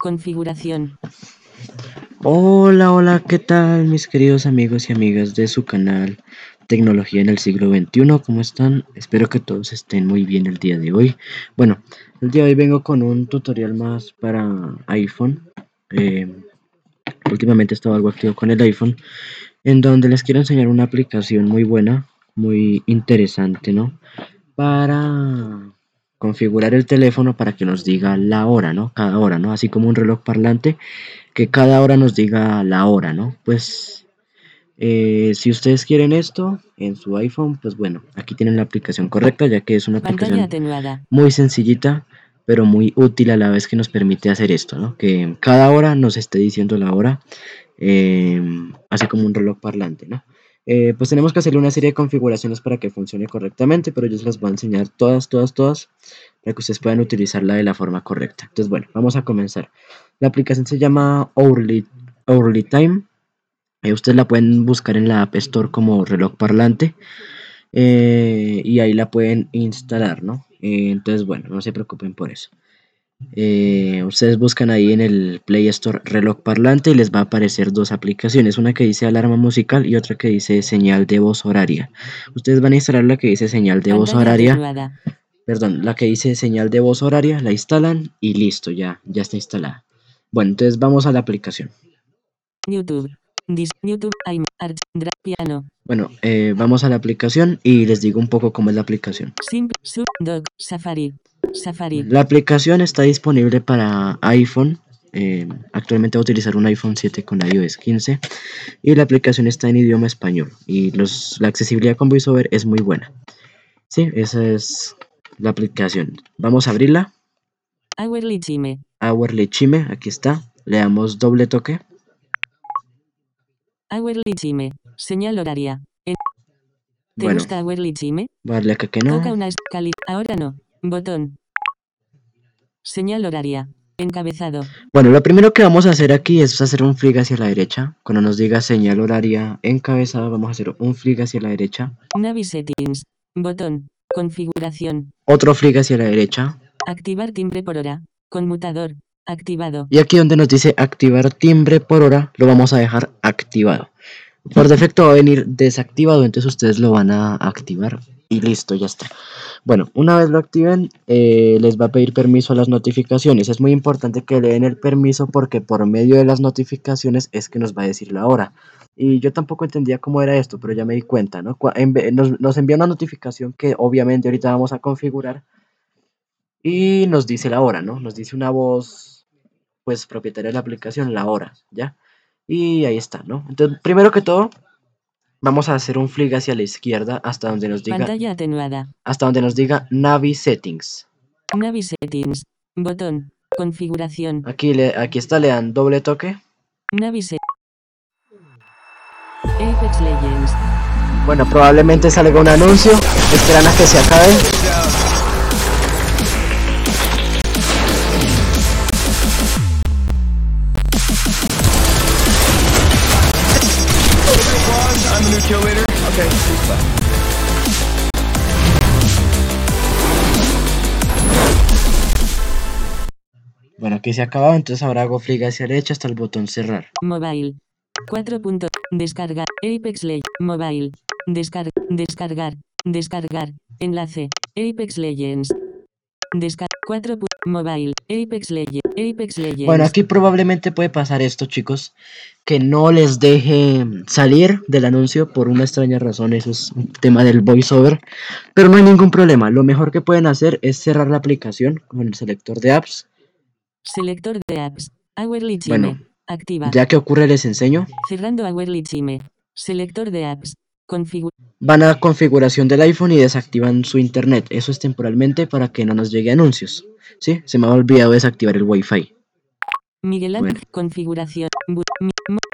Configuración. Hola, hola, ¿qué tal mis queridos amigos y amigas de su canal Tecnología en el siglo XXI? ¿Cómo están? Espero que todos estén muy bien el día de hoy. Bueno, el día de hoy vengo con un tutorial más para iPhone. Eh, últimamente he estado algo activo con el iPhone, en donde les quiero enseñar una aplicación muy buena, muy interesante, ¿no? Para configurar el teléfono para que nos diga la hora, ¿no? Cada hora, ¿no? Así como un reloj parlante que cada hora nos diga la hora, ¿no? Pues eh, si ustedes quieren esto en su iPhone, pues bueno, aquí tienen la aplicación correcta, ya que es una aplicación muy sencillita, pero muy útil a la vez que nos permite hacer esto, ¿no? Que cada hora nos esté diciendo la hora, eh, así como un reloj parlante, ¿no? Eh, pues tenemos que hacerle una serie de configuraciones para que funcione correctamente, pero yo se las voy a enseñar todas, todas, todas, para que ustedes puedan utilizarla de la forma correcta. Entonces, bueno, vamos a comenzar. La aplicación se llama Hourly, Time. Eh, ustedes la pueden buscar en la App Store como reloj parlante. Eh, y ahí la pueden instalar, ¿no? entonces, bueno, no se preocupen por eso. Eh, ustedes buscan ahí en el Play Store reloj parlante y les va a aparecer dos aplicaciones, una que dice alarma musical y otra que dice señal de voz horaria. Ustedes van a instalar la que dice señal de voz horaria. Perdón, la que dice señal de voz horaria, la instalan y listo, ya, ya está instalada. Bueno, entonces vamos a la aplicación. YouTube. YouTube, piano. Bueno, eh, vamos a la aplicación y les digo un poco cómo es la aplicación. Safari. Safari. La aplicación está disponible para iPhone. Eh, actualmente voy a utilizar un iPhone 7 con iOS 15 y la aplicación está en idioma español y los, la accesibilidad con VoiceOver es muy buena. Sí, esa es la aplicación. Vamos a abrirla. Hourly Chime. Hourly Chime, aquí está. Le damos doble toque. Hourly Chime. Señal horaria. ¿Te bueno, gusta Hourly Chime? Vale, acá que no. Toca una escala. Ahora no. Botón. Señal horaria. Encabezado. Bueno, lo primero que vamos a hacer aquí es hacer un flick hacia la derecha. Cuando nos diga señal horaria encabezado, vamos a hacer un flick hacia la derecha. Navi Settings. Botón. Configuración. Otro flick hacia la derecha. Activar timbre por hora. Conmutador. Activado. Y aquí donde nos dice activar timbre por hora, lo vamos a dejar activado. Por defecto va a venir desactivado, entonces ustedes lo van a activar y listo, ya está. Bueno, una vez lo activen, eh, les va a pedir permiso a las notificaciones. Es muy importante que le den el permiso porque por medio de las notificaciones es que nos va a decir la hora. Y yo tampoco entendía cómo era esto, pero ya me di cuenta, ¿no? Nos, nos envía una notificación que obviamente ahorita vamos a configurar y nos dice la hora, ¿no? Nos dice una voz, pues propietaria de la aplicación, la hora, ¿ya? Y ahí está, ¿no? Entonces, primero que todo, vamos a hacer un flick hacia la izquierda hasta donde nos diga Pantalla atenuada. hasta donde nos diga Navi Settings. Navi Settings. Botón. Configuración. Aquí le aquí está, le dan doble toque. Navi Settings. Legends. Bueno, probablemente salga un anuncio. Esperan a que se acabe. Bueno, aquí se ha acabado, entonces ahora hago flick hacia la derecha hasta el botón cerrar. Mobile. 4. Descargar. Apex Legends. Mobile. Descar descargar. Descargar. Enlace. Apex Legends. Descargar. 4. Mobile. Apex Legends. Apex Legends. Bueno, aquí probablemente puede pasar esto, chicos. Que no les deje salir del anuncio por una extraña razón. Eso es un tema del voiceover. Pero no hay ningún problema. Lo mejor que pueden hacer es cerrar la aplicación con el selector de apps Selector de apps. Hourly Chime. Bueno, Activa. Ya que ocurre les enseño. Cerrando Hourly Chime. Selector de apps. Configura. Van a configuración del iPhone y desactivan su internet. Eso es temporalmente para que no nos llegue anuncios. ¿Sí? Se me ha olvidado desactivar el Wi-Fi. Miguel Ángel. Configuración.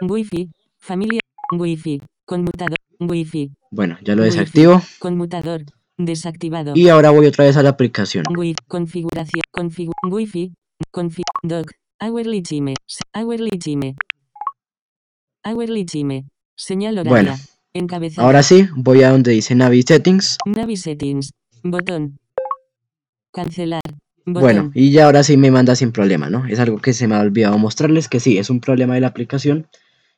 Wi-Fi. Familia. Wi-Fi. Conmutador. Wi-Fi. Bueno, ya lo desactivo. Conmutador. Desactivado. Y ahora voy otra vez a la aplicación. Wi configuración. Configu Wi-Fi. Config. Doc. Hourly Chime. Hourly Chime. Hourly Chime. Señal horaria. Bueno. Encabezado. Ahora sí, voy a donde dice Navi Settings. Navi Settings. Botón. Cancelar. Botón. Bueno, y ya ahora sí me manda sin problema, ¿no? Es algo que se me ha olvidado mostrarles, que sí, es un problema de la aplicación,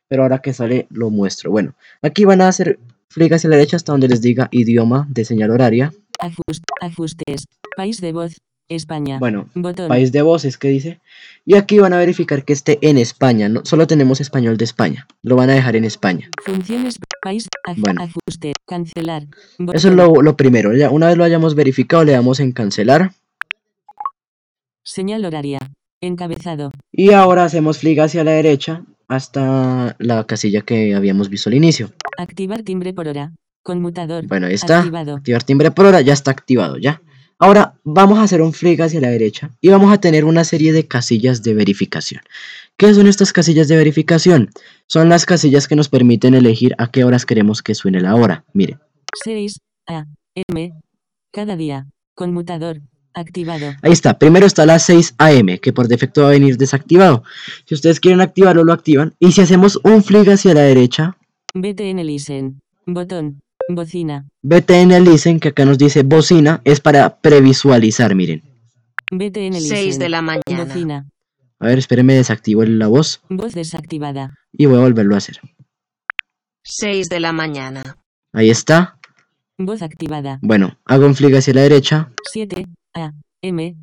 pero ahora que sale lo muestro. Bueno, aquí van a hacer flick hacia la derecha hasta donde les diga idioma de señal horaria. Ajust- ajustes. País de voz. España. Bueno, Botón. país de voces que dice. Y aquí van a verificar que esté en España, no, solo tenemos español de España, lo van a dejar en España. Funciones. País. aj- Bueno. Ajuste. Cancelar. Eso es lo, lo primero, ya una vez lo hayamos verificado le damos en cancelar. Señal horaria. Encabezado. Y ahora hacemos flick hacia la derecha hasta la casilla que habíamos visto al inicio. Activar timbre por hora. Conmutador. Bueno, ahí está. Activado. Activar timbre por hora, ya está activado, ya. Ahora vamos a hacer un flick hacia la derecha y vamos a tener una serie de casillas de verificación. ¿Qué son estas casillas de verificación? Son las casillas que nos permiten elegir a qué horas queremos que suene la hora. Mire, 6 A. M. Cada día. Conmutador. Activado. ahí está. Primero está la 6 AM, que por defecto va a venir desactivado. Si ustedes quieren activarlo, lo activan. Y si hacemos un flick hacia la derecha, BTN Listen. Botón. Bocina. BTN Listen, que acá nos dice bocina, es para previsualizar, miren. BTN Listen. 6 de la mañana. Bocina. A ver, espérenme, desactivo la voz Voz desactivada. y voy a volverlo a hacer. 6 de la mañana. Ahí está. Voz activada. Bueno, hago un flick hacia la derecha. 7 A. M.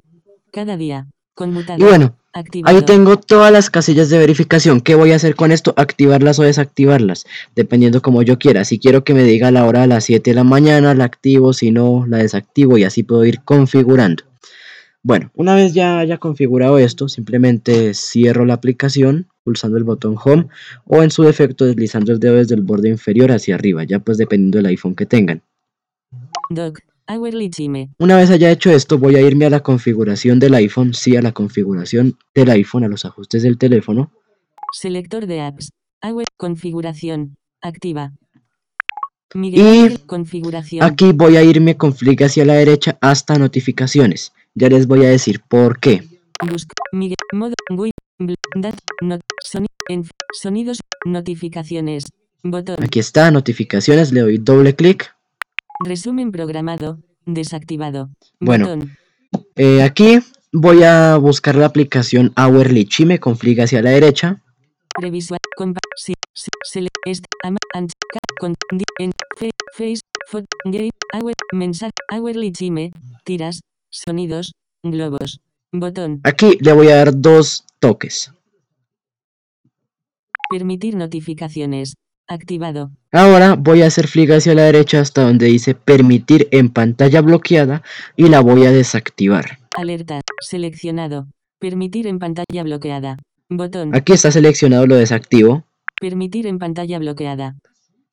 Cada día. Conmutador. Y bueno, Activado. ahí tengo todas las casillas de verificación. ¿Qué voy a hacer con esto? Activarlas o desactivarlas, dependiendo como yo quiera. Si quiero que me diga la hora a las 7 de la mañana, la activo, si no, la desactivo y así puedo ir configurando. Bueno, una vez ya haya configurado esto, simplemente cierro la aplicación pulsando el botón Home o en su defecto deslizando el dedo desde el borde inferior hacia arriba, ya pues dependiendo del iPhone que tengan. Chime. Una vez haya hecho esto, voy a irme a la configuración del iPhone, sí, a la configuración del iPhone, a los ajustes del teléfono. Selector de apps. Configuración. Activa. Miguel Y configuración. Aquí voy a irme con flick hacia la derecha hasta notificaciones. Ya les voy a decir por qué. Busca. Miguel. Modo. Dat. Not. En, sonidos. Notificaciones. Botón. Aquí está, notificaciones, le doy doble clic. Resumen programado. Desactivado. Bueno. Eh, aquí voy a buscar la aplicación Hourly Chime con flick hacia la derecha. Previsual. Compa. Si. si sele, est. Ama. Ant. Ca, con. En. Face. Fot. Game. Hour. Mensaje. Hourly Chime. Tiras. Sonidos. Globos. Botón. Aquí le voy a dar dos toques. Permitir notificaciones. Activado. Ahora voy a hacer flick hacia la derecha hasta donde dice permitir en pantalla bloqueada y la voy a desactivar. Alerta. Seleccionado. Permitir en pantalla bloqueada. Botón. Aquí está seleccionado, lo desactivo. Permitir en pantalla bloqueada.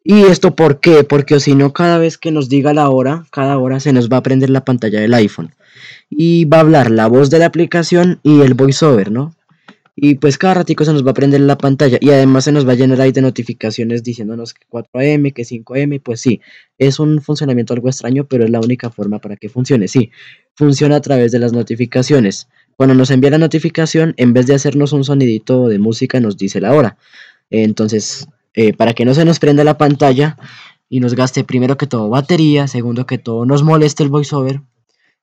¿Y esto por qué? Porque si no, cada vez que nos diga la hora, cada hora se nos va a prender la pantalla del iPhone. Y va a hablar la voz de la aplicación y el voiceover, ¿no? Y pues cada ratico se nos va a prender la pantalla y además se nos va a llenar ahí de notificaciones diciéndonos que 4am, que 5am, pues sí, es un funcionamiento algo extraño, pero es la única forma para que funcione, sí, funciona a través de las notificaciones. Cuando nos envía la notificación, en vez de hacernos un sonidito de música, nos dice la hora. Entonces, eh, para que no se nos prenda la pantalla y nos gaste primero que todo batería, segundo que todo nos moleste el voiceover,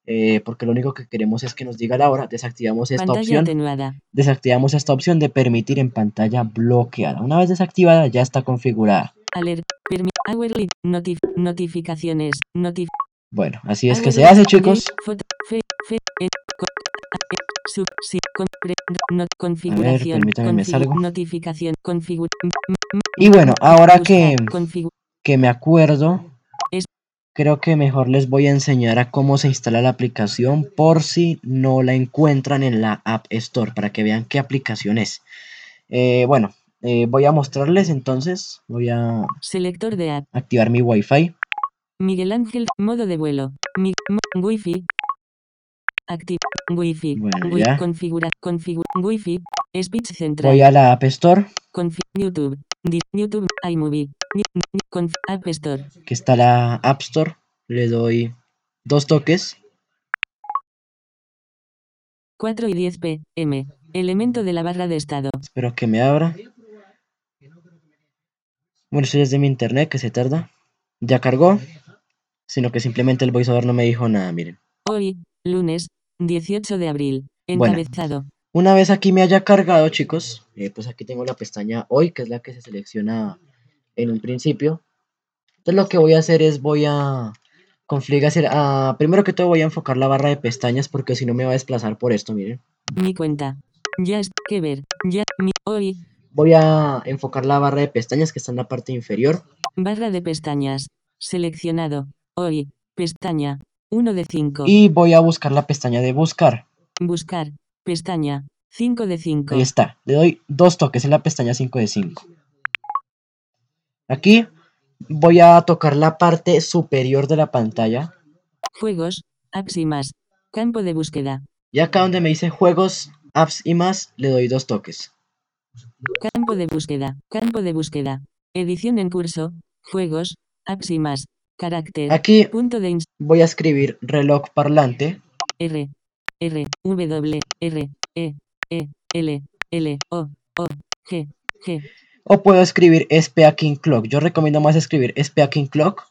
eh, porque lo único que queremos es que nos diga la hora, desactivamos esta Pantalla opción atenuada. desactivamos esta opción de permitir en pantalla bloqueada. Una vez desactivada ya está configurada. Alerta. Permi hourly. Notif notificaciones. Notif Bueno, así es que se hace chicos. Sub, si, con, pre, no, configuración. permítame, me salgo. Notificación. Configura. Y bueno, ahora que, que me acuerdo, Es- creo que mejor les voy a enseñar a cómo se instala la aplicación por si no la encuentran en la App Store, para que vean qué aplicación es. Eh, bueno, eh, voy a mostrarles entonces, voy a Selector de app. activar mi Wi-Fi. Miguel Ángel. Modo de vuelo. Mi, mo, Wi-Fi. Activa. Wi-Fi. Bueno, Wi- ya. Configura. Configura. Wi-Fi. Speech central. Voy a la App Store, Confi- YouTube. Di- YouTube. iMovie. Conf- App Store. que está la App Store, le doy dos toques. 4 y 10 pm. Elemento de la barra de estado. Espero que me abra. Bueno, esto ya es de mi internet que se tarda. Ya cargó. Sino que simplemente el voiceover no me dijo nada, miren. Hoy, lunes, 18 de abril. Bueno. Encabezado. Una vez aquí me haya cargado, chicos, eh, pues aquí tengo la pestaña hoy, que es la que se selecciona en un principio. Entonces lo que voy a hacer es voy a configurar, a, primero que todo voy a enfocar la barra de pestañas porque si no me va a desplazar por esto, miren. Mi cuenta. Ya es que ver. Ya. Mi. Hoy. Voy a enfocar la barra de pestañas que está en la parte inferior. Barra de pestañas. Seleccionado. Hoy. Pestaña. 1 de 5. Y voy a buscar la pestaña de buscar. Buscar. Pestaña. 5 de 5. Ahí está. Le doy dos toques en la pestaña 5 de 5. Aquí voy a tocar la parte superior de la pantalla. Juegos. Apps y más. Campo de búsqueda. Y acá donde me dice juegos, apps y más, le doy dos toques. Campo de búsqueda. Campo de búsqueda. Edición en curso. Juegos. Apps y más. Carácter. Aquí Punto de voy a escribir reloj parlante. R. R. W. R. E. E. L. L. O. O. G. G. O puedo escribir Speaking Clock. Yo recomiendo más escribir Speaking Clock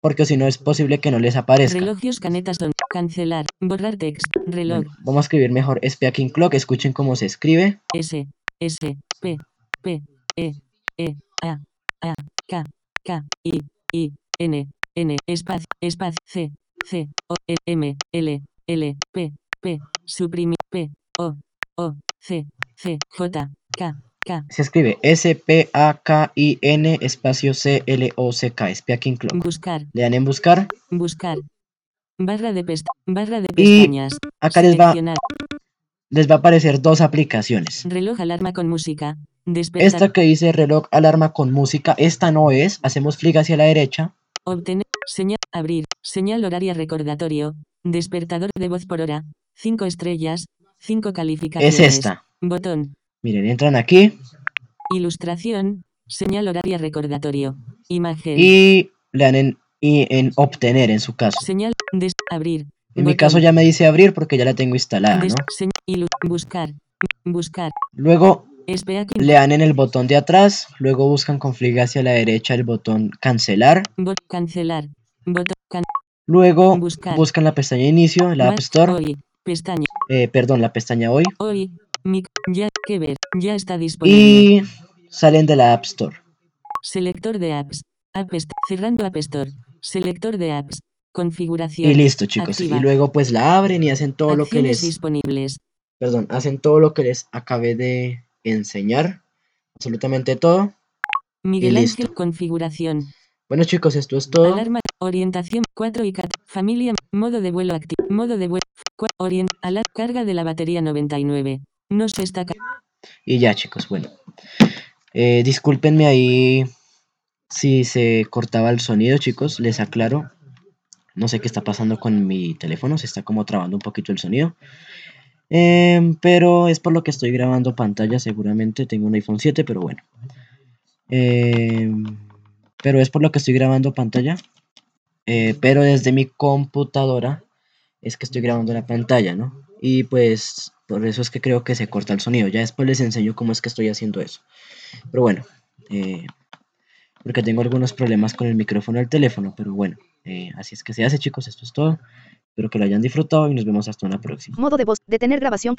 porque si no es posible que no les aparezca. Relogios canetas son. Cancelar. Borrar text. Reloj. Bueno, vamos a escribir mejor Speaking Clock. Escuchen cómo se escribe. S. S. P. P. E. E. A. A. K. K. I. I. N. N. Espacio. Espacio. C. C. O. E, M. L. L. P. P. Suprimir. P. O. O. C. C. J. K. K. Se escribe S-P-A-K-I-N espacio C-L-O-C-K. Speaking Clock. Buscar. Le dan en buscar. Buscar. Barra de pest barra de Y pestañas. Acá les va, les va a aparecer dos aplicaciones. Reloj alarma con música. Despertar. Esta que dice reloj alarma con música, esta no es. Hacemos clic hacia la derecha. Obtener. Señal. Abrir. Señal horaria recordatorio. Despertador de voz por hora. 5 estrellas. 5 calificaciones. Es esta. Botón. Miren, entran aquí Ilustración. Señal horaria recordatorio. Imagen. y le dan en, y en obtener en su caso. Señal. Des. Abrir. En mi caso ya me dice abrir porque ya la tengo instalada, Des- ¿no? buscar. Buscar. Luego. Le dan en el botón de atrás, luego buscan con flick hacia la derecha el botón cancelar, Bot. Cancelar. Botón. Can- luego Buscar. buscan la pestaña inicio, la App Store, Hoy. Pestaña. eh, perdón, la pestaña hoy, Hoy. Ya. Que ver. Ya está disponible. y salen de la App Store. Selector de apps. App Est- cerrando App Store. Selector de apps. Configuración. Y listo, chicos. Activa. Y luego pues la abren y hacen todo lo que Acciones les, disponibles. perdón, hacen todo lo que les acabé de enseñar. Absolutamente todo. Miguel Ángel. Configuración. Bueno, chicos, esto es todo. Alarma. Orientación. 4 y 4. Familia. Modo de vuelo activo. Modo de vuelo. Orient. Alar. Carga de la batería 99. No se está. Y ya, chicos, bueno. Eh, discúlpenme ahí si se cortaba el sonido, chicos. Les aclaro. No sé qué está pasando con mi teléfono. Se está como trabando un poquito el sonido. Em, pero es por lo que estoy grabando pantalla seguramente. Tengo un iPhone 7, pero bueno. Em, pero es por lo que estoy grabando pantalla. Eh, pero desde mi computadora es que estoy grabando la pantalla, ¿no? Y pues por eso es que creo que se corta el sonido. Ya después les enseño cómo es que estoy haciendo eso. Pero bueno, eh, porque tengo algunos problemas con el micrófono del teléfono, pero bueno, eh, así es que se hace chicos, esto es todo. Espero que lo hayan disfrutado y nos vemos hasta una próxima. Modo de voz. Detener grabación.